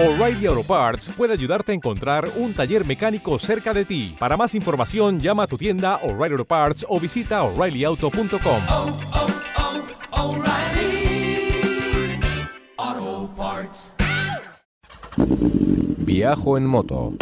O'Reilly Auto Parts puede ayudarte a encontrar un taller mecánico cerca de ti. Para más información, llama a tu tienda O'Reilly Auto Parts o visita oreillyauto.com. oh, oh, O'Reilly Auto Parts. Viajo en moto.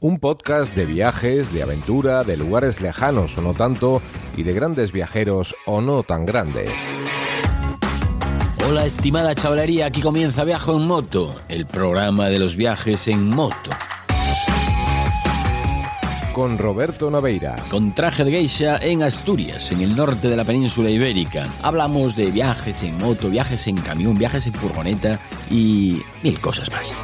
Un podcast de viajes, de aventura, de lugares lejanos o no tanto, y de grandes viajeros o no tan grandes. Hola estimada chavalería, aquí comienza Viajo en Moto, el programa de los viajes en moto. Con Roberto Naveiras. Con traje de geisha en Asturias, en el norte de la península ibérica. Hablamos de viajes en moto, viajes en camión, viajes en furgoneta y mil cosas más.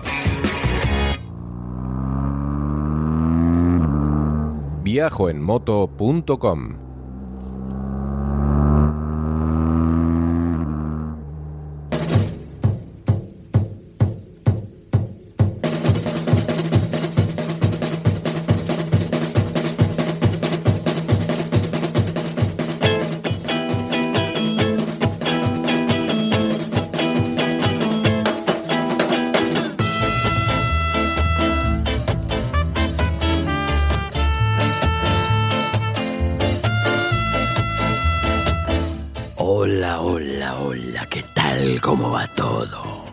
Viajoenmoto.com Hola, hola, hola, ¿qué tal? ¿Cómo va todo?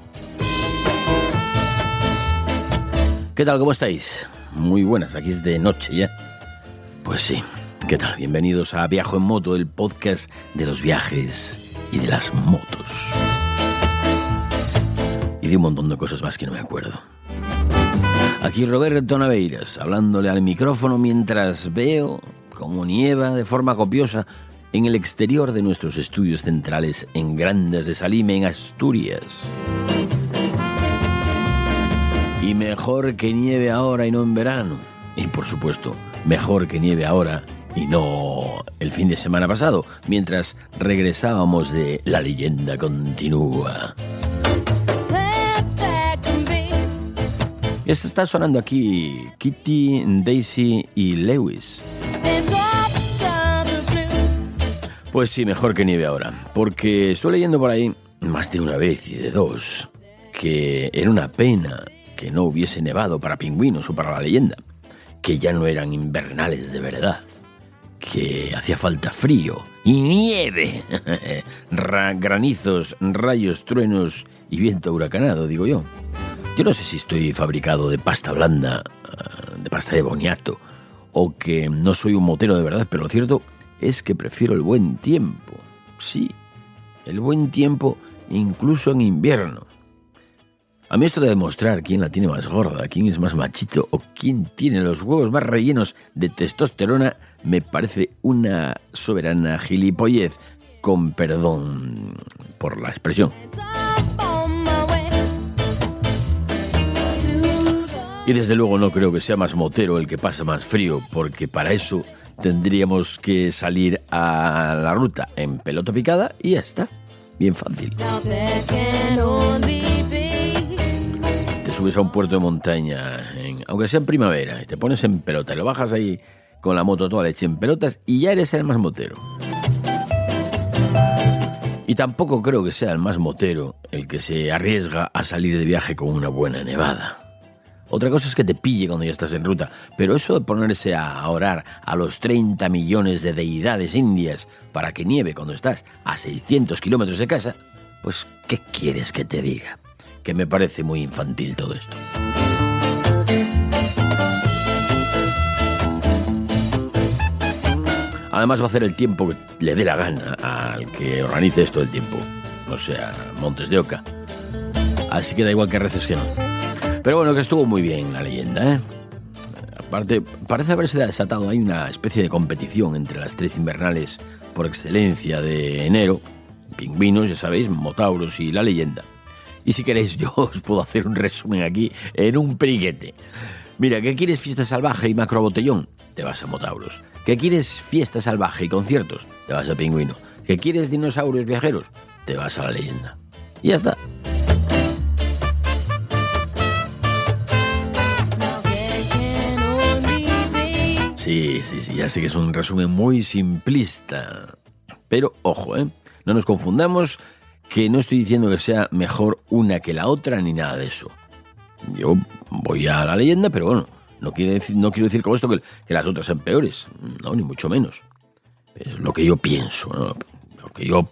¿Qué tal? ¿Cómo estáis? Muy buenas, aquí es de noche ya. Pues sí, ¿qué tal? Bienvenidos a Viajo en Moto, el podcast de los viajes y de las motos. Y de un montón de cosas más que no me acuerdo. Aquí Roberto Naveiras, hablándole al micrófono mientras veo como nieva de forma copiosa en el exterior de nuestros estudios centrales en Grandes de Salime, en Asturias. Y mejor que nieve ahora y no en verano. Y por supuesto, mejor que nieve ahora y no el fin de semana pasado, mientras regresábamos de La leyenda continúa. Esto está sonando aquí Kitty, Daisy y Lewis. Pues sí, mejor que nieve ahora, porque estoy leyendo por ahí más de una vez y de dos que era una pena que no hubiese nevado para pingüinos o para la leyenda, que ya no eran invernales de verdad, que hacía falta frío y nieve, Ra- granizos, rayos, truenos y viento huracanado, digo yo. Yo no sé si estoy fabricado de pasta blanda, ah, de pasta de boniato, o que no soy un motero de verdad, pero lo cierto es que prefiero el buen tiempo. Sí, el buen tiempo incluso en invierno. A mí esto de demostrar quién la tiene más gorda, quién es más machito o quién tiene los huevos más rellenos de testosterona me parece una soberana gilipollez, con perdón por la expresión. Y desde luego no creo que sea más motero el que pasa más frío, porque para eso tendríamos que salir a la ruta en pelota picada y ya está. Bien fácil. Te subes a un puerto de montaña, en- aunque sea en primavera, y te pones en pelota y lo bajas ahí con la moto toda leche en pelotas y ya eres el más motero. Y tampoco creo que sea el más motero el que se arriesga a salir de viaje con una buena nevada. Otra cosa es que te pille cuando ya estás en ruta, pero eso de ponerse a orar a los 30 millones de deidades indias para que nieve cuando estás a 600 kilómetros de casa, pues ¿qué quieres que te diga? Que me parece muy infantil todo esto. Además va a hacer el tiempo que le dé la gana al que organice esto del tiempo, o sea, Montes de Oca. Así que da igual que reces que no. Pero bueno, que estuvo muy bien la leyenda, ¿eh? Aparte, parece haberse desatado ahí una especie de competición entre las tres invernales por excelencia de enero. Pingüinos, ya sabéis, Motauros y la leyenda. Y si queréis, yo os puedo hacer un resumen aquí en un periguete. Mira, ¿qué quieres fiesta salvaje y macrobotellón? Te vas a Motauros. ¿Qué quieres fiesta salvaje y conciertos? Te vas a Pingüino. ¿Qué quieres dinosaurios viajeros? Te vas a la leyenda. Y ya está. Sí, sí, sí, ya sé que es un resumen muy simplista. Pero ojo, ¿eh? No nos confundamos, que no estoy diciendo que sea mejor una que la otra ni nada de eso. Yo voy a la leyenda, pero bueno, no, quiere decir, no quiero decir con esto que, las otras sean peores, no, ni mucho menos. Es lo que yo pienso, ¿no? lo que yo,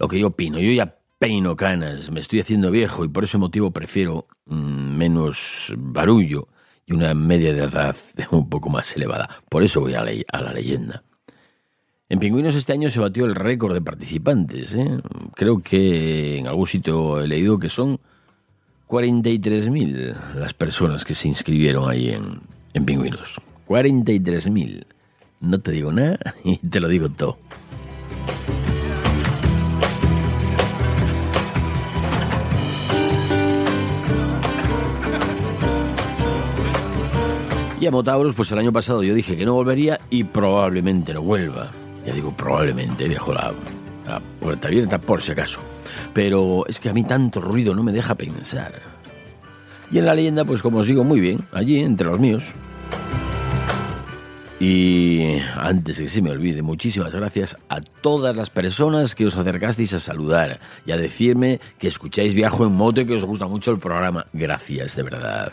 lo que yo opino. Yo ya peino canas, me estoy haciendo viejo y por ese motivo prefiero mm, menos barullo y una media de edad un poco más elevada. Por eso voy a, la- a la leyenda. En Pingüinos este año se batió el récord de participantes. ¿eh? Creo que en algún sitio he leído que son 43.000 las personas que se inscribieron ahí en, en Pingüinos. 43.000. No te digo nada y te lo digo todo. Y a Motauros, pues el año pasado yo dije que no volvería y probablemente no vuelva. Ya digo probablemente, dejo la, puerta abierta por si acaso. Pero es que a mí tanto ruido no me deja pensar. Y en la leyenda, pues como os digo, muy bien, allí entre los míos. Y antes que se me olvide, muchísimas gracias a todas las personas que os acercasteis a saludar y a decirme que escucháis Viajo en Moto y que os gusta mucho el programa. Gracias, de verdad.